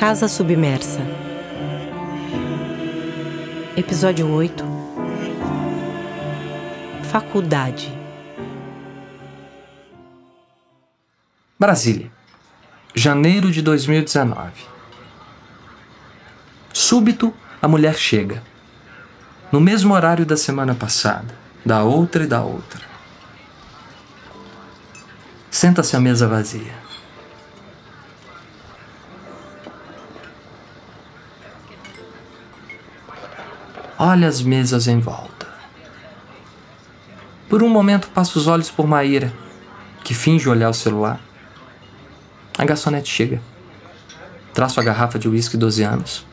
Casa Submersa. Episódio 8 Faculdade. Brasília, janeiro de 2019. Súbito, a mulher chega. No mesmo horário da semana passada, da outra e da outra. Senta-se à mesa vazia. Olha as mesas em volta. Por um momento passa os olhos por Maíra, que finge olhar o celular. A garçonete chega. Traz sua garrafa de uísque 12 anos.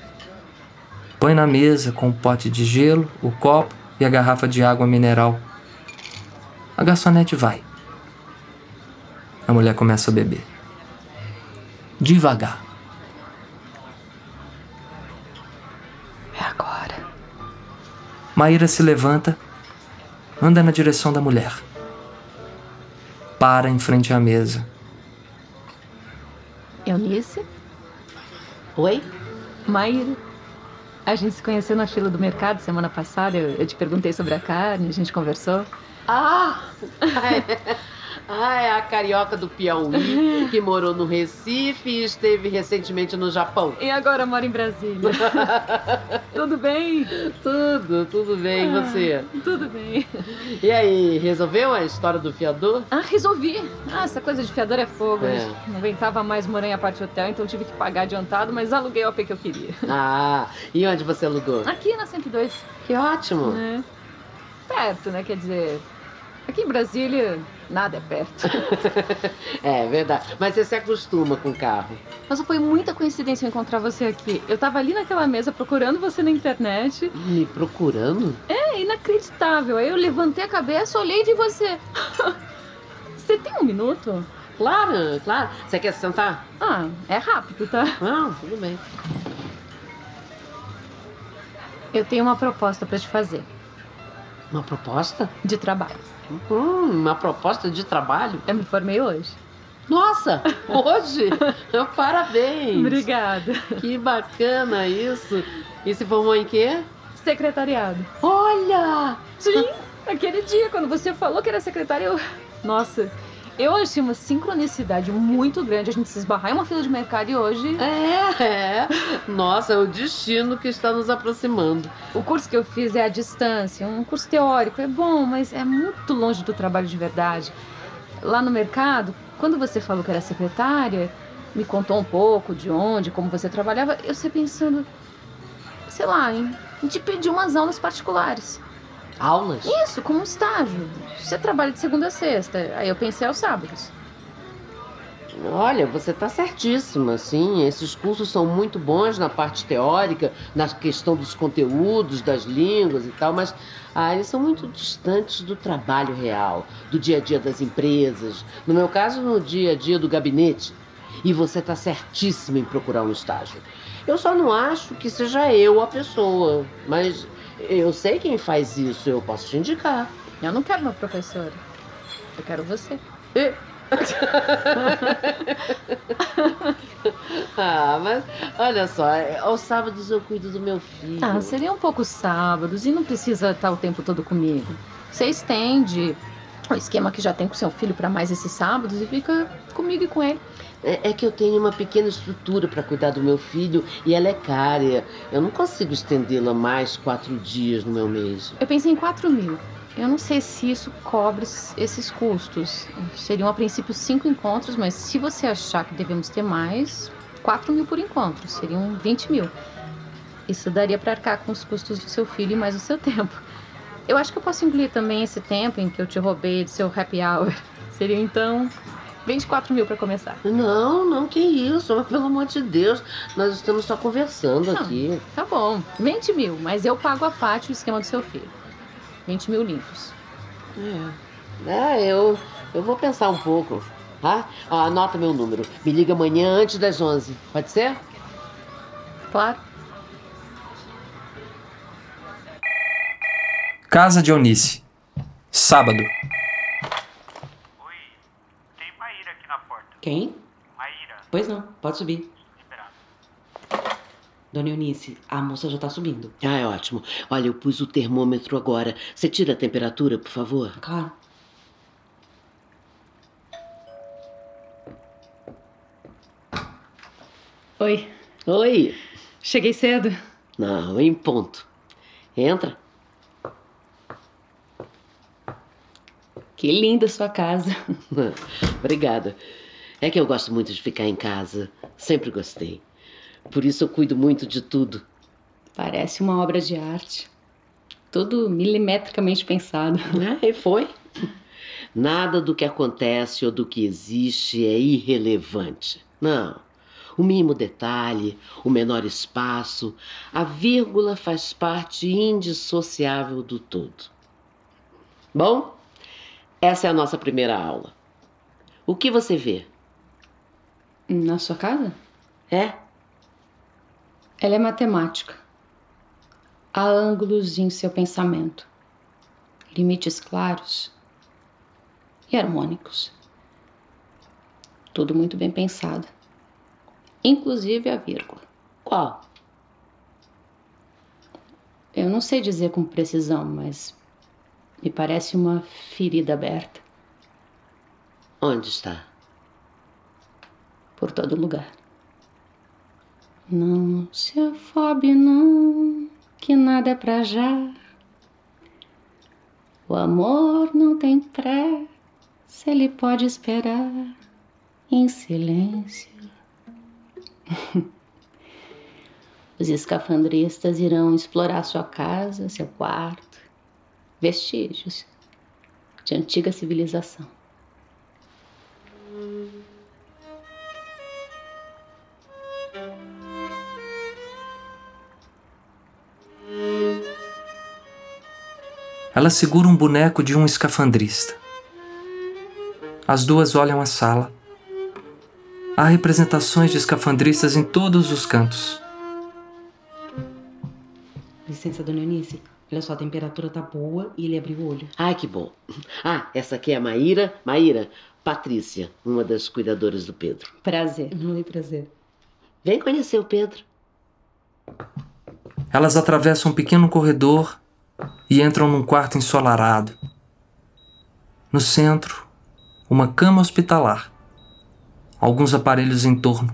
Põe na mesa com o pote de gelo, o copo e a garrafa de água mineral. A garçonete vai. A mulher começa a beber. Devagar. Maíra se levanta, anda na direção da mulher. Para em frente à mesa. Eunice? Oi? Maíra? A gente se conheceu na fila do mercado semana passada. Eu, eu te perguntei sobre a carne, a gente conversou. Ah! Ah, é a carioca do Piauí, que morou no Recife e esteve recentemente no Japão. E agora mora em Brasília. tudo bem? Tudo, tudo bem, e você? Tudo bem. E aí, resolveu a história do fiador? Ah, resolvi. Ah, essa coisa de fiador é fogo. É. Não aguentava mais morar em aparte hotel, então tive que pagar adiantado, mas aluguei o AP que eu queria. Ah, e onde você alugou? Aqui na 102. Que ótimo! É. Perto, né? Quer dizer, aqui em Brasília, nada é perto. É verdade, mas você se acostuma com o carro. Mas foi muita coincidência eu encontrar você aqui. Eu tava ali naquela mesa procurando você na internet. Me procurando? É inacreditável. Aí eu levantei a cabeça, olhei e vi você. Você tem um minuto? Claro, claro. Você quer se sentar? Ah, é rápido, tá? Não, tudo bem. Eu tenho uma proposta pra te fazer. Uma proposta? De trabalho. Hum, uma proposta de trabalho? Eu me formei hoje. Nossa, hoje? Parabéns! Obrigada. Que bacana isso. E se formou em quê? Secretariado. Olha! Sim, aquele dia, quando você falou que era secretária, eu. Nossa, eu achei uma sincronicidade muito grande a gente se esbarrar em uma fila de mercado e hoje. É, é. Nossa, é o destino que está nos aproximando. O curso que eu fiz é à distância, um curso teórico, é bom, mas é muito longe do trabalho de verdade. Lá no mercado, quando você falou que era secretária, me contou um pouco de onde, como você trabalhava, eu sei pensando, sei lá, em te pedir umas aulas particulares. Aulas? Isso, como estágio. Você trabalha de segunda a sexta, aí eu pensei aos sábados. Olha, você está certíssima, sim. Esses cursos são muito bons na parte teórica, na questão dos conteúdos, das línguas e tal, mas ah, eles são muito distantes do trabalho real, do dia a dia das empresas. No meu caso, no dia a dia do gabinete. E você está certíssima em procurar um estágio. Eu só não acho que seja eu a pessoa, mas eu sei quem faz isso, eu posso te indicar. Eu não quero uma professora. Eu quero você. E- ah, mas olha só, aos sábados eu cuido do meu filho. Ah, seria um pouco sábados e não precisa estar o tempo todo comigo. Você estende o esquema que já tem com seu filho para mais esses sábados e fica comigo e com ele. É, é que eu tenho uma pequena estrutura para cuidar do meu filho e ela é cara. Eu não consigo estendê-la mais quatro dias no meu mês. Eu pensei em 4 mil. Eu não sei se isso cobre esses custos. Seriam a princípio cinco encontros, mas se você achar que devemos ter mais, 4 mil por encontro. Seriam 20 mil. Isso daria para arcar com os custos do seu filho e mais o seu tempo. Eu acho que eu posso incluir também esse tempo em que eu te roubei do seu happy hour. Seria então 24 mil para começar. Não, não, que isso, mas pelo amor de Deus, nós estamos só conversando Não. aqui. Tá bom, 20 mil, mas eu pago a parte o esquema do seu filho. 20 mil limpos. É, é eu, eu vou pensar um pouco. Tá? Ah, anota meu número. Me liga amanhã antes das 11. Pode ser? Claro. Casa de Eunice. Sábado. Oi, tem Maíra aqui na porta. Quem? Maíra, Pois não, pode subir. esperado. Dona Eunice, a moça já tá subindo. Ah, é ótimo. Olha, eu pus o termômetro agora. Você tira a temperatura, por favor? Claro. Oi, Oi. cheguei cedo. Não, em ponto. Entra. Que linda sua casa. Obrigada. É que eu gosto muito de ficar em casa. Sempre gostei. Por isso eu cuido muito de tudo. Parece uma obra de arte. Tudo milimetricamente pensado. Ah, e foi. Nada do que acontece ou do que existe é irrelevante. Não. O mínimo detalhe, o menor espaço, a vírgula faz parte indissociável do todo. Bom, essa é a nossa primeira aula. O que você vê? Na sua casa? É? Ela é matemática. Há ângulos em seu pensamento, limites claros e harmônicos. Tudo muito bem pensado, inclusive a vírgula. Qual? Eu não sei dizer com precisão, mas me parece uma ferida aberta Onde está? por todo lugar. Não se afobe, não, que nada é pra já. O amor não tem pressa, ele pode esperar em silêncio. Os escafandristas irão explorar sua casa, seu quarto, vestígios de antiga civilização. Ela segura um boneco de um escafandrista. As duas olham a sala. Há representações de escafandristas em todos os cantos. Licença, Dona Eunice. Olha só, a temperatura tá boa e ele abriu o olho. Ai, que bom. Ah, essa aqui é a Maíra. Maíra, Patrícia, uma das cuidadoras do Pedro. Prazer. Oi, prazer. Vem conhecer o Pedro. Elas atravessam um pequeno corredor e entram num quarto ensolarado. No centro, uma cama hospitalar. Alguns aparelhos em torno.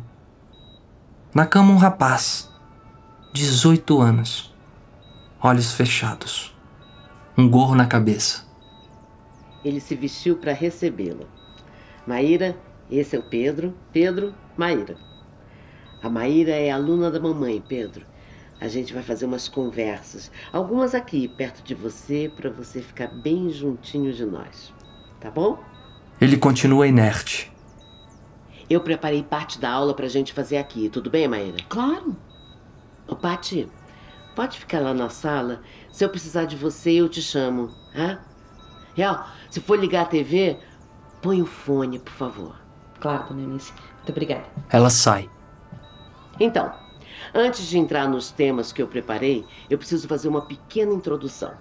Na cama, um rapaz, 18 anos, olhos fechados, um gorro na cabeça. Ele se vestiu para recebê-la. Maíra, esse é o Pedro. Pedro, Maíra. A Maíra é aluna da mamãe, Pedro. A gente vai fazer umas conversas, algumas aqui perto de você, para você ficar bem juntinho de nós. Tá bom? Ele continua inerte. Eu preparei parte da aula pra gente fazer aqui, tudo bem, Maíra? Claro. Ô, Pati, pode ficar lá na sala? Se eu precisar de você, eu te chamo, hã? Real, se for ligar a TV, põe o fone, por favor. Claro, Dona Eunice. Muito obrigada. Ela sai. Então, antes de entrar nos temas que eu preparei, eu preciso fazer uma pequena introdução.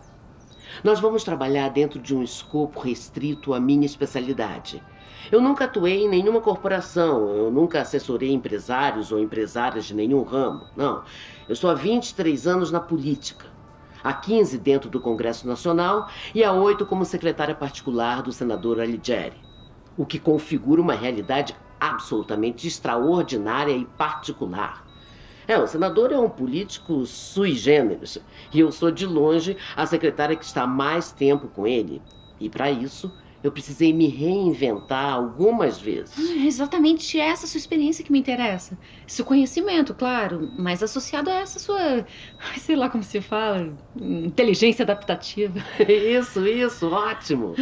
Nós vamos trabalhar dentro de um escopo restrito à minha especialidade. Eu nunca atuei em nenhuma corporação, eu nunca assessorei empresários ou empresárias de nenhum ramo. Não. Eu estou há 23 anos na política. Há 15 dentro do Congresso Nacional e há 8 como secretária particular do senador Alighieri. O que configura uma realidade absolutamente extraordinária e particular. É, o senador é um político sui generis e eu sou de longe a secretária que está mais tempo com ele. E para isso, eu precisei me reinventar algumas vezes. É exatamente essa sua experiência que me interessa. Seu conhecimento, claro, mas associado a essa sua, sei lá como se fala, inteligência adaptativa. Isso, isso, ótimo.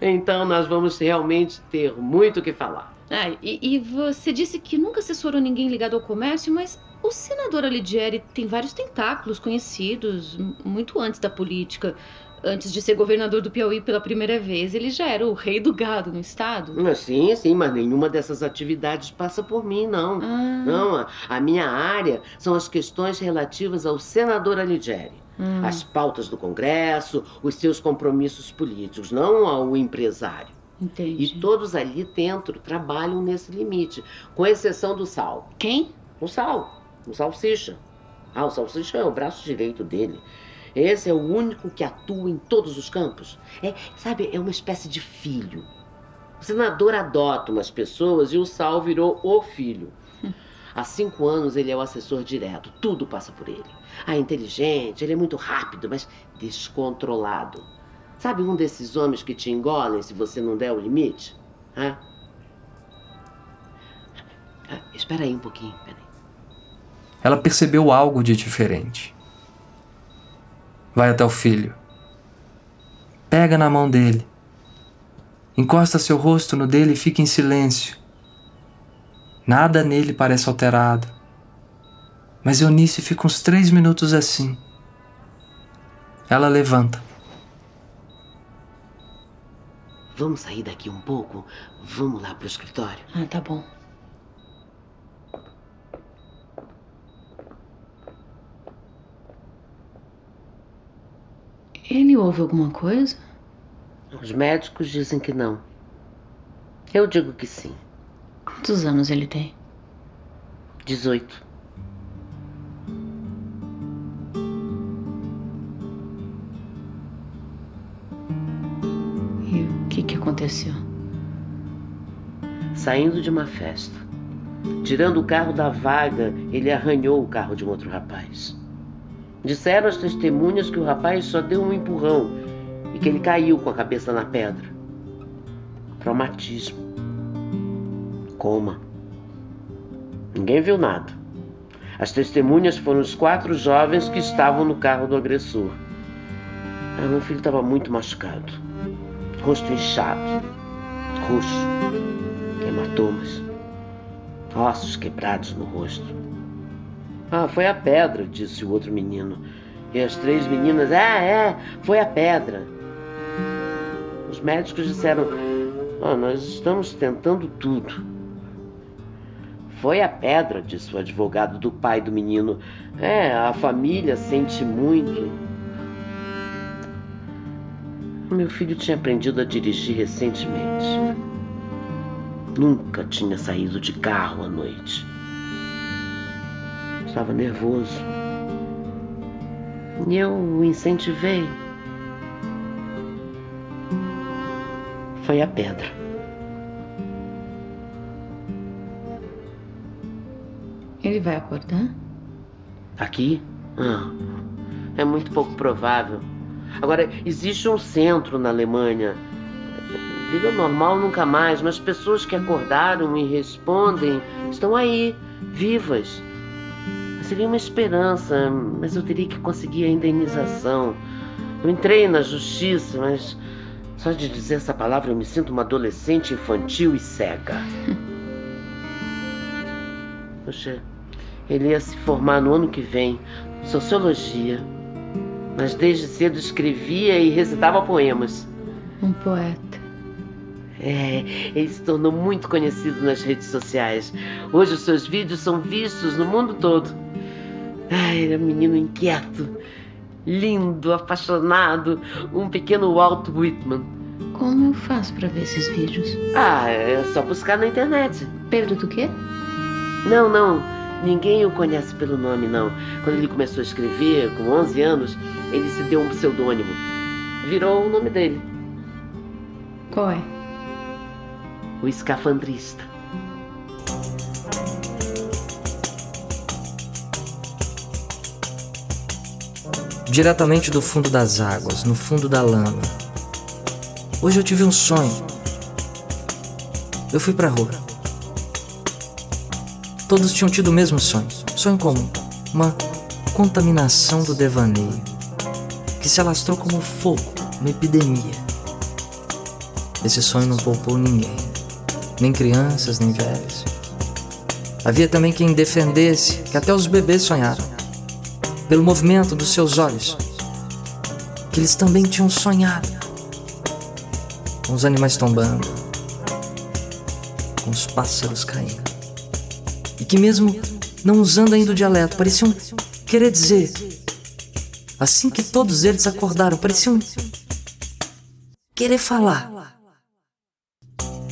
Então nós vamos realmente ter muito o que falar. Ah, e, e você disse que nunca assessorou ninguém ligado ao comércio, mas o senador Alighieri tem vários tentáculos conhecidos muito antes da política. Antes de ser governador do Piauí pela primeira vez, ele já era o rei do gado no estado. Sim, sim, mas nenhuma dessas atividades passa por mim, não. Ah, Não, a, a minha área são as questões relativas ao senador Alighieri. ah. As pautas do Congresso, os seus compromissos políticos, não ao empresário. Entendi. E todos ali dentro trabalham nesse limite, com exceção do sal. Quem? O sal, o salsicha. Ah, o Salsicha é o braço direito dele. Esse é o único que atua em todos os campos. É, sabe, é uma espécie de filho. O senador adota umas pessoas e o Sal virou o filho. Há cinco anos ele é o assessor direto, tudo passa por ele. Ah, inteligente, ele é muito rápido, mas descontrolado. Sabe um desses homens que te engolem se você não der o limite? Hã? Ah, espera aí um pouquinho, peraí. Ela percebeu algo de diferente. Vai até o filho. Pega na mão dele. Encosta seu rosto no dele e fica em silêncio. Nada nele parece alterado. Mas Eunice fica uns três minutos assim. Ela levanta. Vamos sair daqui um pouco? Vamos lá pro escritório. Ah, tá bom. Ele ouve alguma coisa? Os médicos dizem que não. Eu digo que sim. Quantos anos ele tem? 18. E o que, que aconteceu? Saindo de uma festa. Tirando o carro da vaga, ele arranhou o carro de um outro rapaz. Disseram as testemunhas que o rapaz só deu um empurrão e que ele caiu com a cabeça na pedra. Traumatismo. Coma. Ninguém viu nada. As testemunhas foram os quatro jovens que estavam no carro do agressor. Ah, meu filho estava muito machucado. Rosto inchado, roxo, hematomas, ossos quebrados no rosto. Ah, foi a pedra, disse o outro menino. E as três meninas, é, é, foi a pedra. Os médicos disseram: ah, Nós estamos tentando tudo. Foi a pedra, disse o advogado do pai do menino. É, a família sente muito. Meu filho tinha aprendido a dirigir recentemente. Nunca tinha saído de carro à noite. Estava nervoso. E eu o incentivei. Foi a pedra. Ele vai acordar? Aqui? Ah, é muito pouco provável. Agora, existe um centro na Alemanha. Vida normal nunca mais, mas pessoas que acordaram e respondem estão aí, vivas. Seria uma esperança, mas eu teria que conseguir a indenização. Eu entrei na justiça, mas só de dizer essa palavra eu me sinto uma adolescente infantil e cega. Poxa, ele ia se formar no ano que vem, sociologia. Mas desde cedo escrevia e recitava poemas. Um poeta. É, ele se tornou muito conhecido nas redes sociais. Hoje os seus vídeos são vistos no mundo todo. Ai, era um menino inquieto, lindo, apaixonado, um pequeno Walt Whitman. Como eu faço para ver esses vídeos? Ah, é só buscar na internet. Pedro do quê? Não, não. Ninguém o conhece pelo nome, não. Quando ele começou a escrever, com 11 anos, ele se deu um pseudônimo. Virou o nome dele, Qual é? o escafandrista. Diretamente do fundo das águas, no fundo da lama. Hoje eu tive um sonho. Eu fui pra rua. Todos tinham tido o mesmo sonho. Sonho comum. Uma contaminação do devaneio. Que se alastrou como fogo, uma epidemia. Esse sonho não poupou ninguém. Nem crianças, nem velhos. Havia também quem defendesse que até os bebês sonharam. Pelo movimento dos seus olhos. Que eles também tinham sonhado. Com os animais tombando. Com os pássaros caindo. E que mesmo não usando ainda o dialeto, pareciam querer dizer. Assim que todos eles acordaram, pareciam querer falar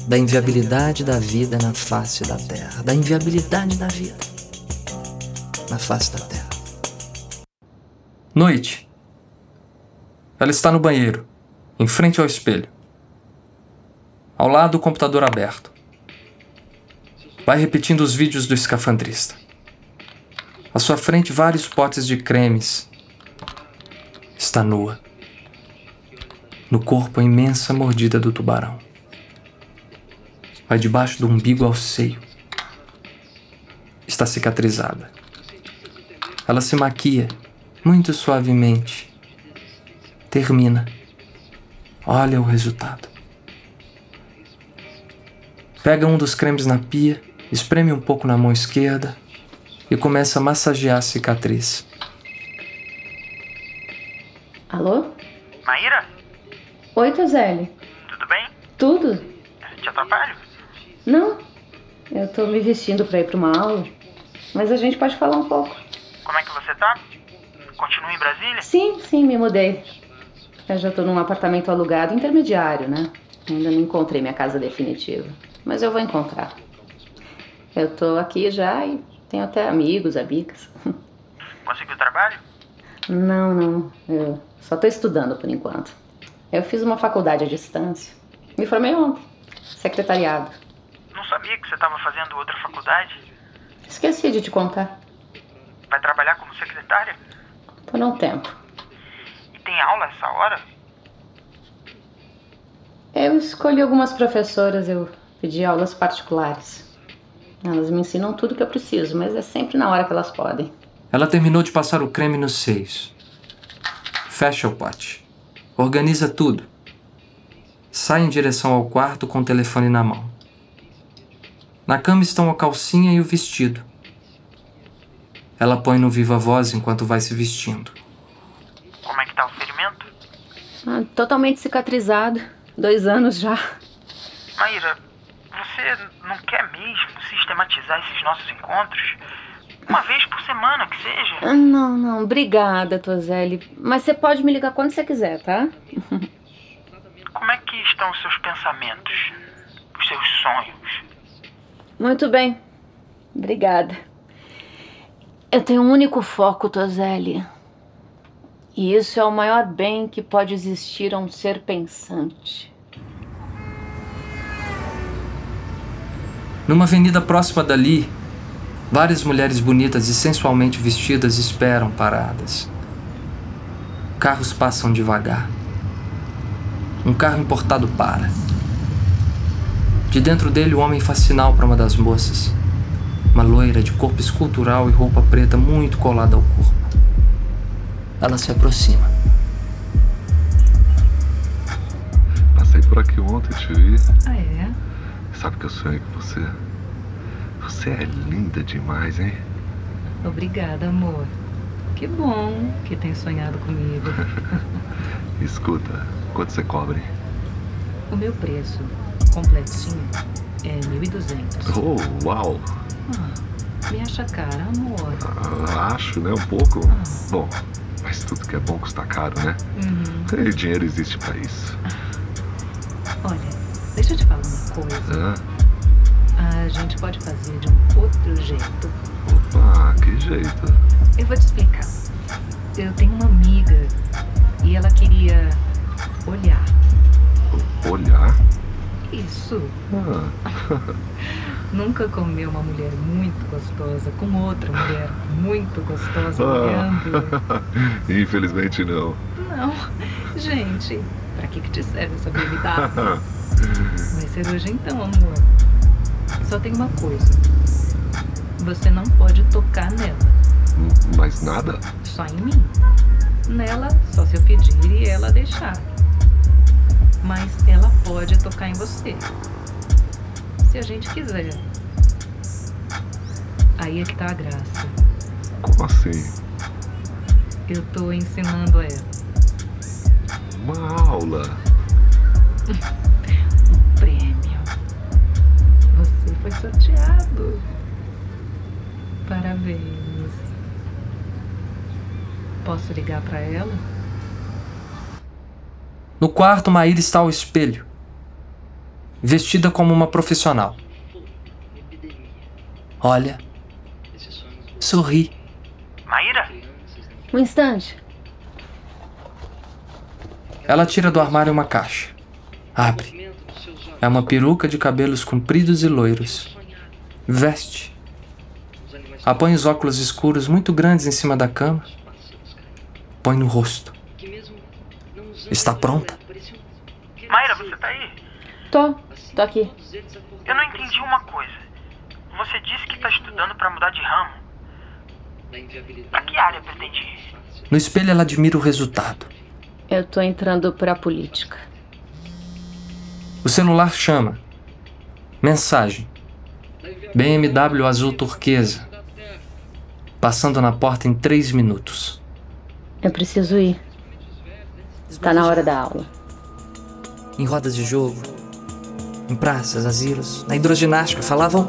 da inviabilidade da vida na face da terra, da inviabilidade da vida na face da terra. Noite. Ela está no banheiro, em frente ao espelho. Ao lado, o computador aberto. Vai repetindo os vídeos do escafandrista. À sua frente, vários potes de cremes. Está nua. No corpo, a imensa mordida do tubarão. Vai debaixo do umbigo ao seio. Está cicatrizada. Ela se maquia muito suavemente. Termina. Olha o resultado. Pega um dos cremes na pia, espreme um pouco na mão esquerda e começa a massagear a cicatriz. Alô? Maíra, Oi, Tozelli. tudo bem? Tudo? Te atrapalho? Não. Eu tô me vestindo pra ir pra uma aula. Mas a gente pode falar um pouco. Como é que você tá? Continua em Brasília? Sim, sim, me mudei. Eu já tô num apartamento alugado intermediário, né? Ainda não encontrei minha casa definitiva. Mas eu vou encontrar. Eu tô aqui já e tenho até amigos, amigas. Conseguiu trabalho? Não, não. Eu só tô estudando por enquanto. Eu fiz uma faculdade à distância. Me formei ontem. Secretariado. Não sabia que você estava fazendo outra faculdade? Esqueci de te contar. Vai trabalhar como secretária? Por um tempo. E tem aula essa hora? Eu escolhi algumas professoras, eu pedi aulas particulares. Elas me ensinam tudo que eu preciso, mas é sempre na hora que elas podem. Ela terminou de passar o creme nos seios. Fecha o pote. Organiza tudo. Sai em direção ao quarto com o telefone na mão. Na cama estão a calcinha e o vestido. Ela põe no viva voz enquanto vai se vestindo. Como é que tá o ferimento? Ah, totalmente cicatrizado. Dois anos já. Maíra, você não quer mesmo sistematizar esses nossos encontros? Uma vez por semana, que seja. Ah, Não, não, obrigada, Tozelli. Mas você pode me ligar quando você quiser, tá? Como é que estão os seus pensamentos? Os seus sonhos? Muito bem. Obrigada. Eu tenho um único foco, Tozelli. E isso é o maior bem que pode existir a um ser pensante. Numa avenida próxima dali, várias mulheres bonitas e sensualmente vestidas esperam paradas. Carros passam devagar. Um carro importado para. De dentro dele, o homem faz sinal para uma das moças. Uma loira de corpo escultural e roupa preta muito colada ao corpo. Ela se aproxima. Passei por aqui ontem, te vi. Ah, é? Sabe que eu sonhei com você? Você é linda demais, hein? Obrigada, amor. Que bom que tem sonhado comigo. Escuta, quanto você cobra, hein? O meu preço completinho é 1.200. Oh, uau! Ah, me acha cara, amor. Ah, Acho, né? Um pouco. Bom, mas tudo que é bom custa caro, né? Uhum. E dinheiro existe pra isso. Olha, deixa eu te falar uma coisa. Ah, A gente pode fazer de um outro jeito. opa, que jeito. Eu vou te explicar. Eu tenho uma amiga e ela queria olhar. Olhar? Isso. Ah, Nunca comeu uma mulher muito gostosa com outra mulher muito gostosa Ah. olhando. infelizmente não. Não, gente, pra que, que te serve essa habilidade? Vai ser hoje então, amor. Só tem uma coisa. Você não pode tocar nela, Mas nada? só em mim. Nela, só se eu pedir e ela deixar. Mas ela pode tocar em você. Se a gente quiser. Aí é que tá a graça. Como assim? Eu tô ensinando a ela. Uma aula. prêmio. Você foi sorteado. Parabéns. Posso ligar pra ela? No quarto, Maíra está ao espelho, vestida como uma profissional. Olha, sorri. Maíra? Um instante. Ela tira do armário uma caixa. Abre. É uma peruca de cabelos compridos e loiros. Veste. Apõe os óculos escuros muito grandes em cima da cama. Põe no rosto. Está pronta? Mayra, você tá aí? Tô, tô aqui. Eu não entendi uma coisa. Você disse que tá estudando pra mudar de ramo. Pra que área pretende ir? No espelho ela admira o resultado. Eu tô entrando pra política. O celular chama. Mensagem. BMW azul turquesa. Passando na porta em três minutos. Eu preciso ir. Está na hora da aula. Em rodas de jogo, em praças, asilos, na hidroginástica, falavam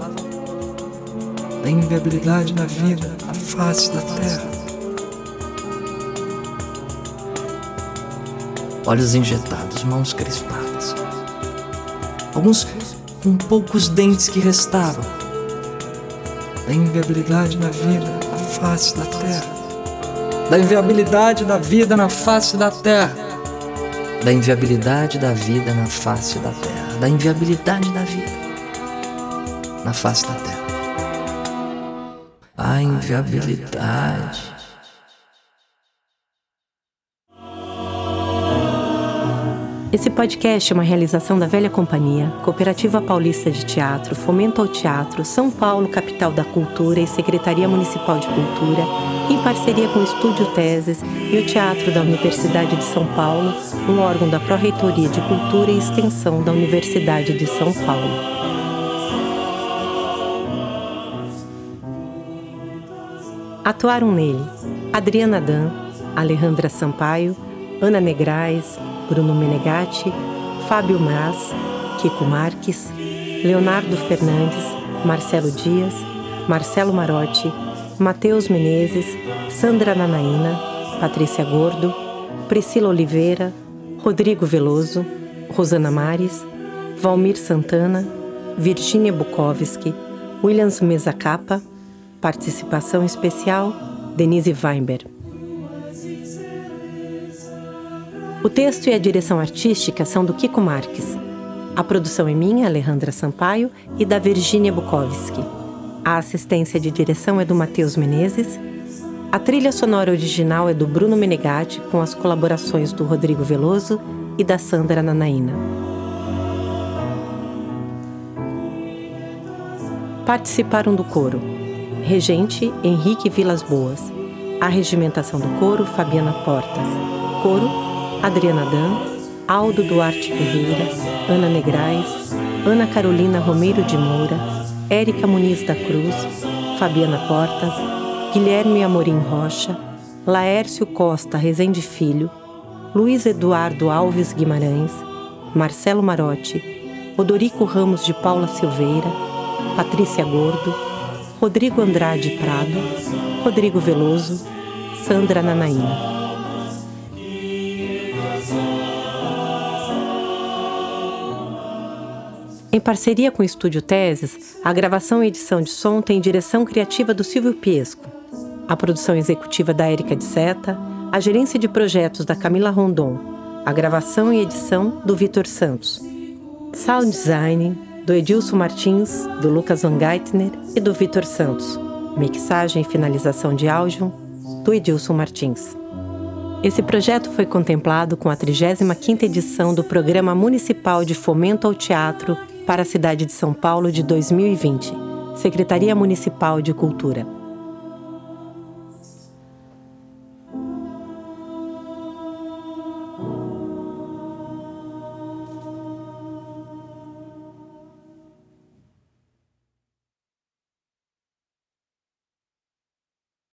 da inviabilidade da vida, a face da terra. Olhos injetados, mãos crispadas. Alguns com poucos dentes que restavam. Da inviabilidade da vida, a face da terra. Da inviabilidade da vida na face da terra. Da inviabilidade da vida na face da terra. Da inviabilidade da vida na face da terra. A inviabilidade. Esse podcast é uma realização da Velha Companhia, Cooperativa Paulista de Teatro, Fomento ao Teatro, São Paulo, Capital da Cultura e Secretaria Municipal de Cultura, em parceria com o Estúdio Teses e o Teatro da Universidade de São Paulo, um órgão da Pró-Reitoria de Cultura e Extensão da Universidade de São Paulo. Atuaram nele Adriana Dan, Alejandra Sampaio, Ana Negrais, Bruno Menegatti, Fábio Mas, Kiko Marques, Leonardo Fernandes, Marcelo Dias, Marcelo Marotti, Matheus Menezes, Sandra Nanaína, Patrícia Gordo, Priscila Oliveira, Rodrigo Veloso, Rosana Mares, Valmir Santana, Virginia Bukowski, Williams Mesa Capa, participação especial Denise Weinberg. O texto e a direção artística são do Kiko Marques. A produção é minha, Alejandra Sampaio, e da Virginia Bukowski. A assistência de direção é do Matheus Menezes. A trilha sonora original é do Bruno Menegatti, com as colaborações do Rodrigo Veloso e da Sandra Nanaína. Participaram do coro Regente Henrique Vilas Boas. A regimentação do coro Fabiana Portas. Coro Adriana Dan, Aldo Duarte Ferreira, Ana Negrais, Ana Carolina Romeiro de Moura, Érica Muniz da Cruz, Fabiana Portas, Guilherme Amorim Rocha, Laércio Costa Rezende Filho, Luiz Eduardo Alves Guimarães, Marcelo Marotti, Odorico Ramos de Paula Silveira, Patrícia Gordo, Rodrigo Andrade Prado, Rodrigo Veloso, Sandra Nanaína. Em parceria com o Estúdio Teses, a gravação e edição de som tem direção criativa do Silvio Piesco, a produção executiva da Érica de Seta, a gerência de projetos da Camila Rondon, a gravação e edição do Vitor Santos, sound design do Edilson Martins, do Lucas Van Geitner e do Vitor Santos, mixagem e finalização de áudio do Edilson Martins. Esse projeto foi contemplado com a 35ª edição do Programa Municipal de Fomento ao Teatro para a cidade de São Paulo de 2020, Secretaria Municipal de Cultura.